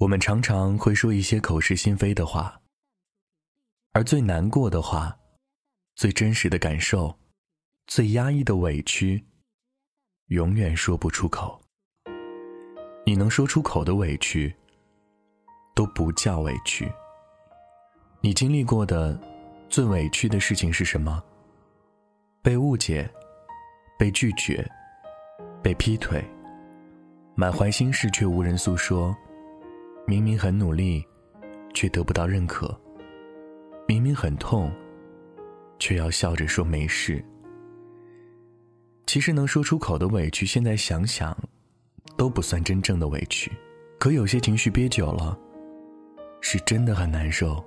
我们常常会说一些口是心非的话，而最难过的话、最真实的感受、最压抑的委屈，永远说不出口。你能说出口的委屈，都不叫委屈。你经历过的最委屈的事情是什么？被误解、被拒绝、被劈腿，满怀心事却无人诉说。明明很努力，却得不到认可；明明很痛，却要笑着说没事。其实能说出口的委屈，现在想想，都不算真正的委屈。可有些情绪憋久了，是真的很难受。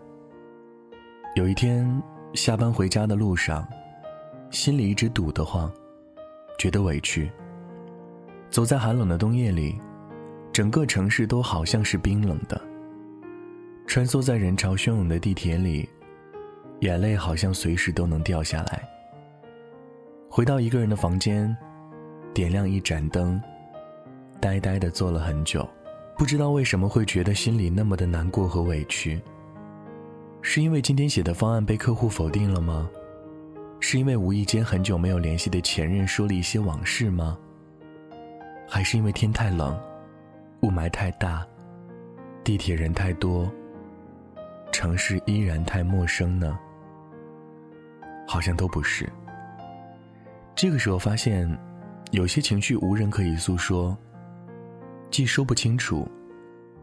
有一天下班回家的路上，心里一直堵得慌，觉得委屈。走在寒冷的冬夜里。整个城市都好像是冰冷的。穿梭在人潮汹涌的地铁里，眼泪好像随时都能掉下来。回到一个人的房间，点亮一盏灯，呆呆的坐了很久，不知道为什么会觉得心里那么的难过和委屈。是因为今天写的方案被客户否定了吗？是因为无意间很久没有联系的前任说了一些往事吗？还是因为天太冷？雾霾太大，地铁人太多，城市依然太陌生呢。好像都不是。这个时候发现，有些情绪无人可以诉说，既说不清楚，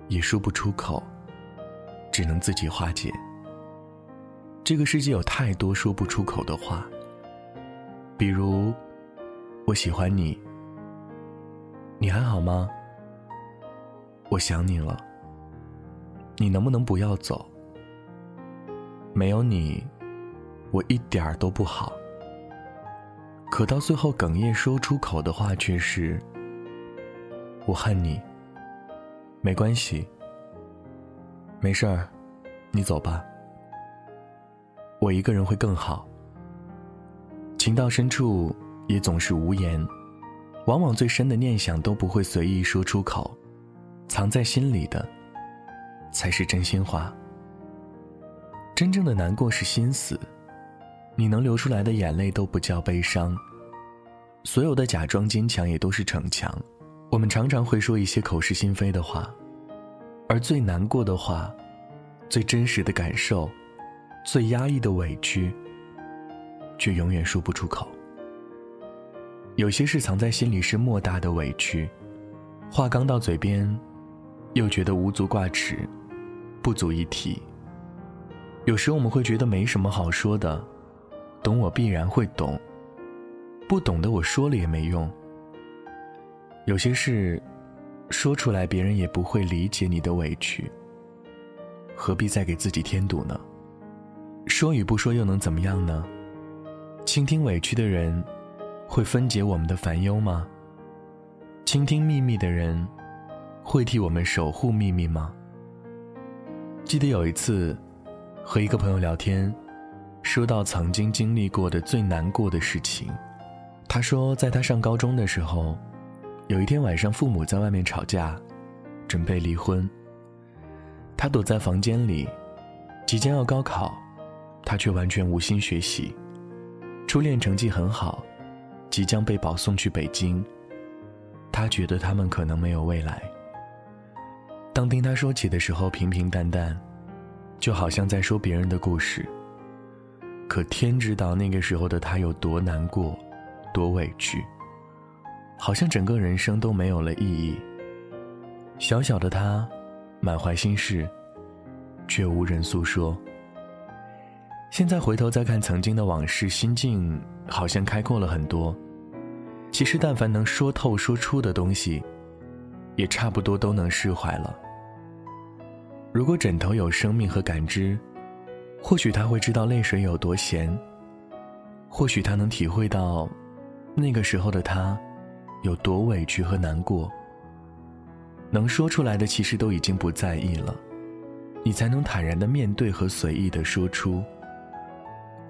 也说不出口，只能自己化解。这个世界有太多说不出口的话，比如“我喜欢你”，你还好吗？我想你了，你能不能不要走？没有你，我一点儿都不好。可到最后哽咽说出口的话却是：“我恨你。”没关系，没事儿，你走吧。我一个人会更好。情到深处也总是无言，往往最深的念想都不会随意说出口。藏在心里的，才是真心话。真正的难过是心死，你能流出来的眼泪都不叫悲伤。所有的假装坚强也都是逞强。我们常常会说一些口是心非的话，而最难过的话，最真实的感受，最压抑的委屈，却永远说不出口。有些事藏在心里是莫大的委屈，话刚到嘴边。又觉得无足挂齿，不足一提。有时我们会觉得没什么好说的，懂我必然会懂，不懂的我说了也没用。有些事说出来，别人也不会理解你的委屈，何必再给自己添堵呢？说与不说又能怎么样呢？倾听委屈的人，会分解我们的烦忧吗？倾听秘密的人。会替我们守护秘密吗？记得有一次，和一个朋友聊天，说到曾经经历过的最难过的事情。他说，在他上高中的时候，有一天晚上，父母在外面吵架，准备离婚。他躲在房间里，即将要高考，他却完全无心学习。初恋成绩很好，即将被保送去北京。他觉得他们可能没有未来。当听他说起的时候，平平淡淡，就好像在说别人的故事。可天知道那个时候的他有多难过，多委屈，好像整个人生都没有了意义。小小的他，满怀心事，却无人诉说。现在回头再看曾经的往事，心境好像开阔了很多。其实，但凡能说透、说出的东西。也差不多都能释怀了。如果枕头有生命和感知，或许他会知道泪水有多咸。或许他能体会到，那个时候的他，有多委屈和难过。能说出来的其实都已经不在意了，你才能坦然的面对和随意的说出。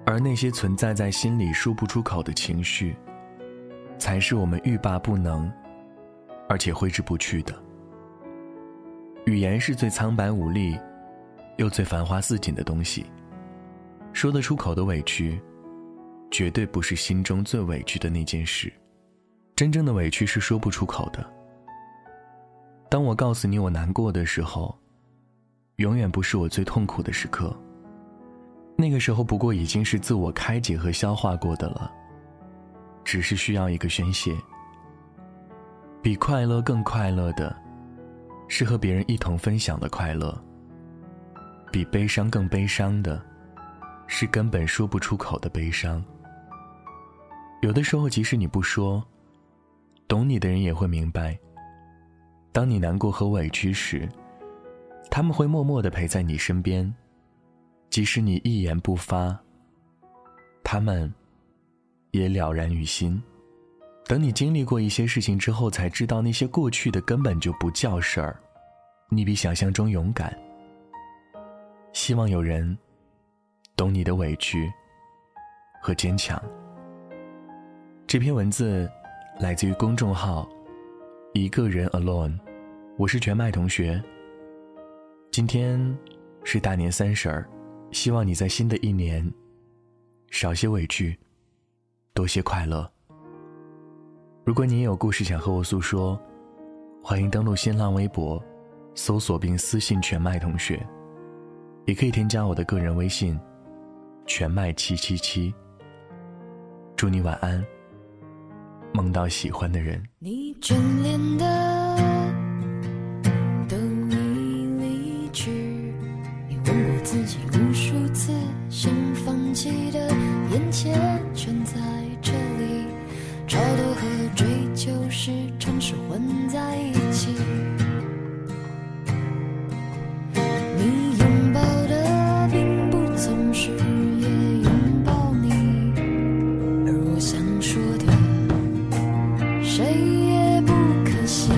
而那些存在在心里说不出口的情绪，才是我们欲罢不能。而且挥之不去的。语言是最苍白无力，又最繁花似锦的东西。说得出口的委屈，绝对不是心中最委屈的那件事。真正的委屈是说不出口的。当我告诉你我难过的时候，永远不是我最痛苦的时刻。那个时候不过已经是自我开解和消化过的了，只是需要一个宣泄。比快乐更快乐的，是和别人一同分享的快乐；比悲伤更悲伤的，是根本说不出口的悲伤。有的时候，即使你不说，懂你的人也会明白。当你难过和委屈时，他们会默默的陪在你身边，即使你一言不发，他们也了然于心。等你经历过一些事情之后，才知道那些过去的根本就不叫事儿。你比想象中勇敢。希望有人懂你的委屈和坚强。这篇文字来自于公众号“一个人 alone”，我是全麦同学。今天是大年三十儿，希望你在新的一年少些委屈，多些快乐。如果你也有故事想和我诉说，欢迎登录新浪微博，搜索并私信全麦同学，也可以添加我的个人微信，全麦七七七。祝你晚安，梦到喜欢的人。你眷恋的是城市混在一起。你拥抱的并不总是也拥抱你，而我想说的，谁也不可惜。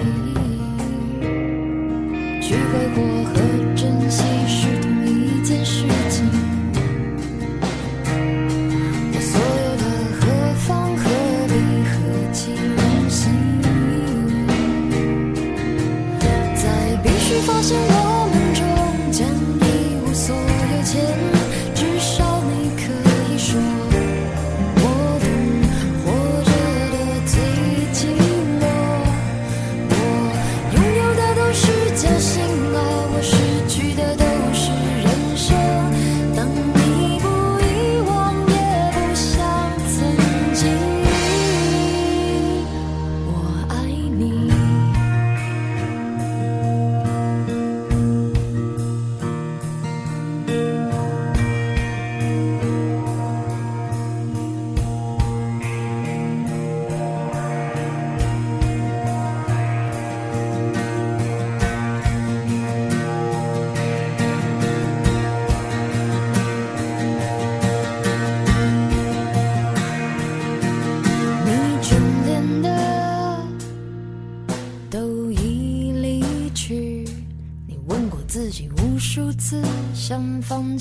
去挥霍和珍惜是同一件事情。发现